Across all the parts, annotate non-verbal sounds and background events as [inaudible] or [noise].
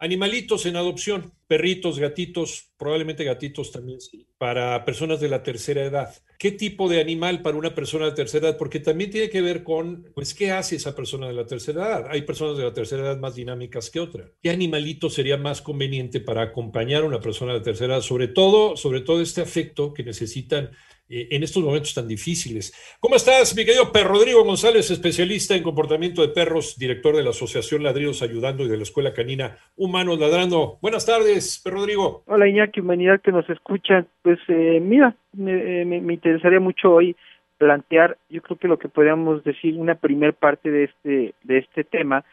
Animalitos en adopción, perritos, gatitos, probablemente gatitos también, sí, para personas de la tercera edad. ¿Qué tipo de animal para una persona de tercera edad? Porque también tiene que ver con, pues, ¿qué hace esa persona de la tercera edad? Hay personas de la tercera edad más dinámicas que otras. ¿Qué animalito sería más conveniente para acompañar a una persona de tercera edad? Sobre todo, sobre todo este afecto que necesitan en estos momentos tan difíciles. ¿Cómo estás, mi querido perro Rodrigo González, especialista en comportamiento de perros, director de la Asociación Ladridos Ayudando y de la Escuela Canina Humanos Ladrando? Buenas tardes, perro Rodrigo. Hola, Iñaki, humanidad que nos escucha. Pues eh, mira, me, me, me interesaría mucho hoy plantear, yo creo que lo que podríamos decir, una primer parte de este, de este tema,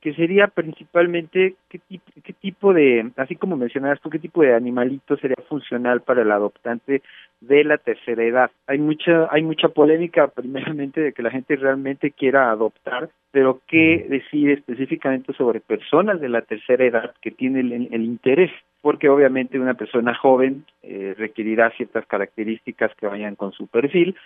que sería principalmente qué, qué tipo de, así como mencionabas tú, qué tipo de animalito sería funcional para el adoptante de la tercera edad. Hay mucha, hay mucha polémica [laughs] primeramente de que la gente realmente quiera adoptar, pero qué decir específicamente sobre personas de la tercera edad que tienen el, el interés, porque obviamente una persona joven eh, requerirá ciertas características que vayan con su perfil,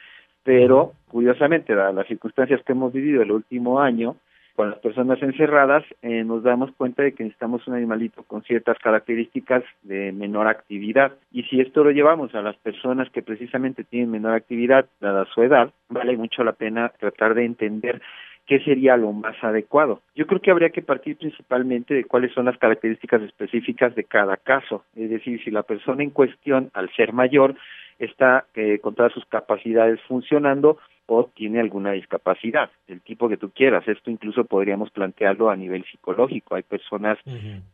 pero curiosamente, dadas las circunstancias que hemos vivido el último año, con las personas encerradas, eh, nos damos cuenta de que necesitamos un animalito con ciertas características de menor actividad. Y si esto lo llevamos a las personas que precisamente tienen menor actividad, dada su edad, vale mucho la pena tratar de entender qué sería lo más adecuado. Yo creo que habría que partir principalmente de cuáles son las características específicas de cada caso. Es decir, si la persona en cuestión, al ser mayor, está eh, con todas sus capacidades funcionando o tiene alguna discapacidad, del tipo que tú quieras. Esto incluso podríamos plantearlo a nivel psicológico. Hay personas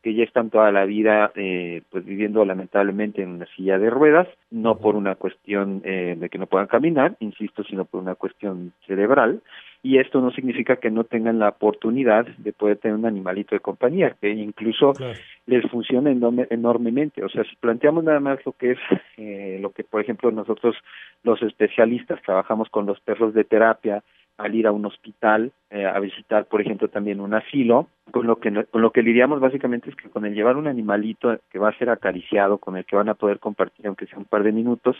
que ya están toda la vida eh, pues viviendo lamentablemente en una silla de ruedas, no por una cuestión eh, de que no puedan caminar, insisto, sino por una cuestión cerebral y esto no significa que no tengan la oportunidad de poder tener un animalito de compañía, que incluso les funciona enormemente. O sea, si planteamos nada más lo que es, eh, lo que por ejemplo nosotros los especialistas trabajamos con los perros de terapia, al ir a un hospital eh, a visitar, por ejemplo, también un asilo, con lo que con lo que lidiamos básicamente es que con el llevar un animalito que va a ser acariciado, con el que van a poder compartir aunque sea un par de minutos,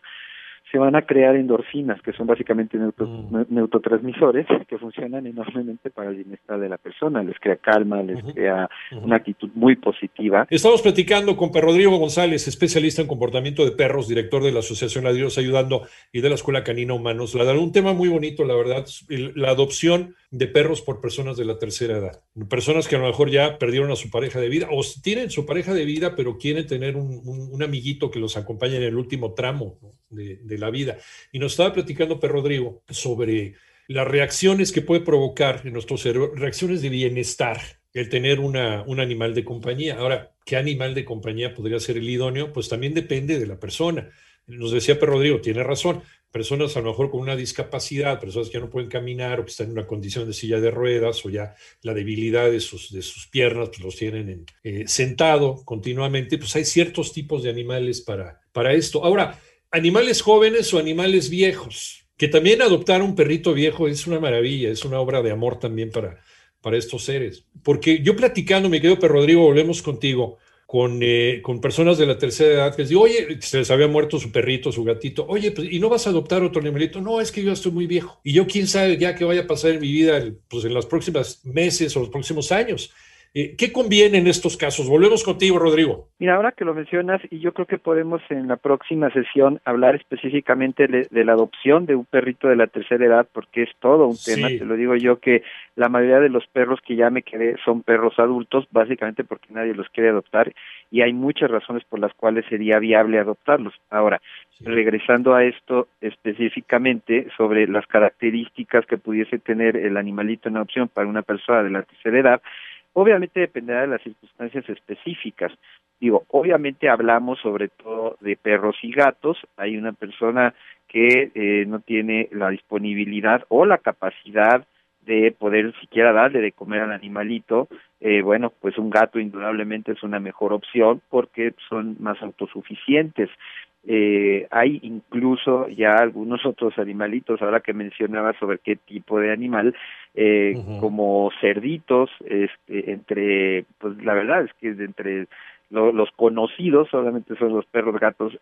se van a crear endorfinas, que son básicamente neutro, Mm. neurotransmisores que funcionan enormemente para el bienestar de la persona, les crea calma, les crea una actitud muy positiva. Estamos platicando con Rodrigo González, especialista en comportamiento de perros, director de la Asociación Ladridos Ayudando y de la Escuela Canina Humanos. La un tema muy bonito, la verdad, la adopción de perros por personas de la tercera edad. Personas que a lo mejor ya perdieron a su pareja de vida o tienen su pareja de vida, pero quieren tener un, un- amiguito que los acompañe en el último tramo de, la vida. Y nos estaba platicando Perro Rodrigo sobre las reacciones que puede provocar en nuestro cerebro, reacciones de bienestar, el tener una, un animal de compañía. Ahora, ¿qué animal de compañía podría ser el idóneo? Pues también depende de la persona. Nos decía Perro Rodrigo, tiene razón, personas a lo mejor con una discapacidad, personas que ya no pueden caminar o que están en una condición de silla de ruedas o ya la debilidad de sus, de sus piernas, pues los tienen en, eh, sentado continuamente, pues hay ciertos tipos de animales para, para esto. Ahora, animales jóvenes o animales viejos, que también adoptar un perrito viejo es una maravilla, es una obra de amor también para, para estos seres. Porque yo platicando, mi querido Rodrigo, volvemos contigo, con, eh, con personas de la tercera edad que les digo, oye, se les había muerto su perrito, su gatito, oye, pues, ¿y no vas a adoptar otro animalito? No, es que yo estoy muy viejo. Y yo quién sabe ya qué vaya a pasar en mi vida pues, en los próximos meses o los próximos años. Eh, ¿Qué conviene en estos casos? Volvemos contigo, Rodrigo. Mira, ahora que lo mencionas, y yo creo que podemos en la próxima sesión hablar específicamente de, de la adopción de un perrito de la tercera edad, porque es todo un tema, Sí. te lo digo yo, que la mayoría de los perros que ya me quedé son perros adultos, básicamente porque nadie los quiere adoptar, y hay muchas razones por las cuales sería viable adoptarlos. Ahora, regresando a esto específicamente sobre las características que pudiese tener el animalito en adopción para una persona de la tercera edad, Obviamente dependerá de las circunstancias específicas. Digo, obviamente hablamos sobre todo de perros y gatos. Hay una persona que eh, no tiene la disponibilidad o la capacidad de poder siquiera darle de comer al animalito, eh, bueno, pues un gato indudablemente es una mejor opción porque son más autosuficientes. Eh, hay incluso ya algunos otros animalitos, ahora que mencionaba sobre qué tipo de animal, eh, como cerditos, este, entre, pues la verdad es que entre los conocidos solamente son los perros, gatos,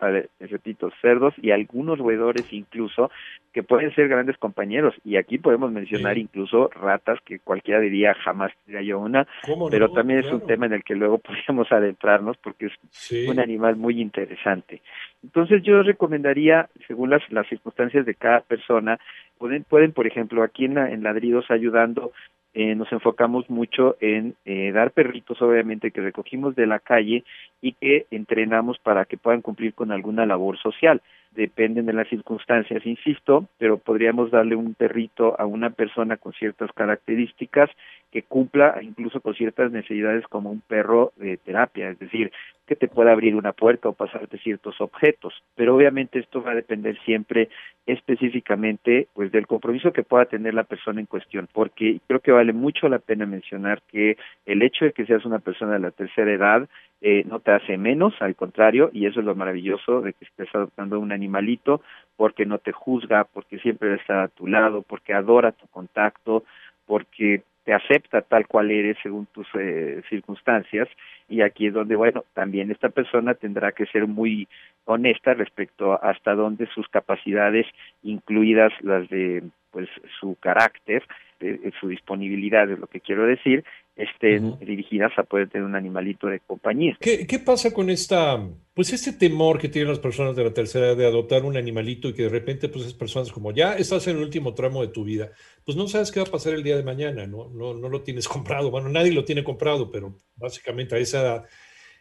cerdos y algunos roedores incluso que pueden ser grandes compañeros. Y aquí podemos mencionar incluso ratas que cualquiera diría jamás tendría yo una, pero también es un tema en el que luego [laughs] podríamos adentrarnos porque es un animal muy interesante. Entonces yo recomendaría, según las, las circunstancias de cada persona, pueden, pueden por ejemplo, aquí en, en Ladridos ayudando eh, nos enfocamos mucho en eh, dar perritos, obviamente, que recogimos de la calle y que entrenamos para que puedan cumplir con alguna labor social. Dependen de las circunstancias, insisto, pero podríamos darle un perrito a una persona con ciertas características que cumpla incluso con ciertas necesidades como un perro de terapia, es decir, que te pueda abrir una puerta o pasarte ciertos objetos. Pero obviamente esto va a depender siempre específicamente pues del compromiso que pueda tener la persona en cuestión, porque creo que vale mucho la pena mencionar que el hecho de que seas una persona de la tercera edad eh, no te hace menos, al contrario, y eso es lo maravilloso de que estés adoptando un animalito, porque no te juzga, porque siempre está a tu lado, porque adora tu contacto, porque te acepta tal cual eres según tus eh, circunstancias. Y aquí es donde bueno también esta persona tendrá que ser muy honesta respecto a hasta dónde sus capacidades incluidas las de pues su carácter de, su disponibilidad es lo que quiero decir estén dirigidas a poder tener un animalito de compañía. ¿Qué, ¿Qué, pasa con esta, pues este temor que tienen las personas de la tercera edad de adoptar un animalito y que de repente, pues es personas como ya estás en el último tramo de tu vida, pues no sabes qué va a pasar el día de mañana, ¿no? No, no lo tienes [laughs] comprado, bueno, nadie lo tiene comprado, pero básicamente a esa edad.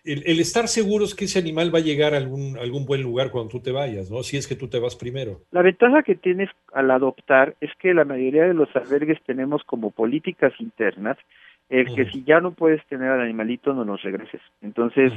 El, el, estar seguros que ese animal va a llegar a algún, algún buen lugar cuando tú te vayas, ¿no? Si es que tú te vas primero. La ventaja que tienes al adoptar es que la mayoría de los albergues tenemos como políticas internas el que si ya no puedes tener al animalito no nos regreses. Entonces,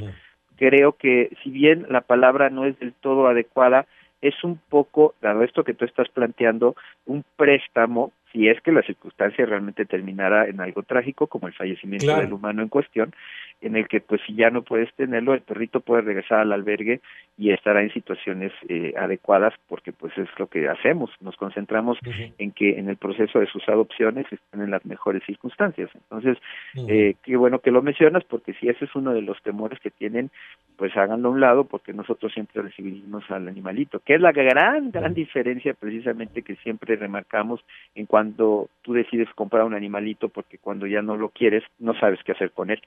creo que si bien la palabra no es del todo adecuada, es un poco, dado esto que tú estás planteando, un préstamo, si es que la circunstancia realmente terminara en algo trágico, como el fallecimiento del humano en cuestión, en el que pues si ya no puedes tenerlo, el perrito puede regresar al albergue y estará en situaciones eh, adecuadas porque pues es lo que hacemos, nos concentramos en que en el proceso de sus adopciones estén en las mejores circunstancias. Entonces, eh, qué bueno que lo mencionas porque si ese es uno de los temores que tienen, pues háganlo a un lado porque nosotros siempre recibimos al animalito, que es la gran, gran diferencia precisamente que siempre remarcamos en cuando tú decides comprar un animalito porque cuando ya no lo quieres, no sabes qué hacer con él.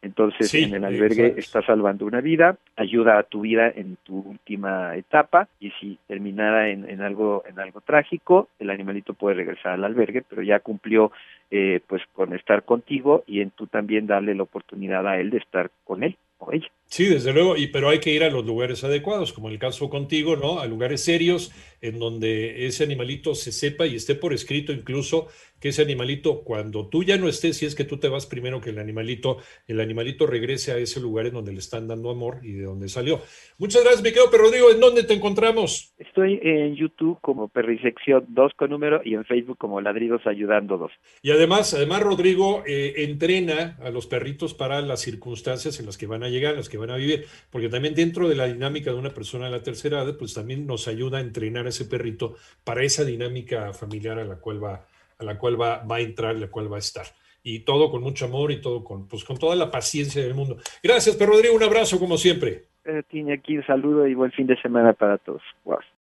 Entonces, en el albergue está salvando una vida, ayuda a tu vida en tu última etapa y si terminara en, en, algo en algo trágico, el animalito puede regresar al albergue, pero ya cumplió eh, pues con estar contigo y en tú también darle la oportunidad a él de estar con él o ella. Sí, desde luego, y, pero hay que ir a los lugares adecuados, como el caso contigo, ¿no? A lugares serios en donde ese animalito se sepa y esté por escrito incluso que ese animalito, cuando tú ya no estés, si es que tú te vas primero que el animalito, el animalito regrese a ese lugar en donde le están dando amor y de donde salió. Muchas gracias, mi querido Rodrigo. ¿En dónde te encontramos? Estoy en YouTube como Perrisección 2 con número y en Facebook como Ladridos Ayudando 2. Y además, además Rodrigo eh, entrena a los perritos para las circunstancias en las que van a llegar, en las que van a vivir, porque también dentro de la dinámica de una persona de la tercera edad, pues también nos ayuda a entrenar a ese perrito para esa dinámica familiar a la cual va, a la cual va, va a entrar, la cual va a estar. Y todo con mucho amor y todo con, pues, con toda la paciencia del mundo. Gracias, Perro Rodrigo, un abrazo como siempre. Eh, tiene aquí un saludo y buen fin de semana para todos.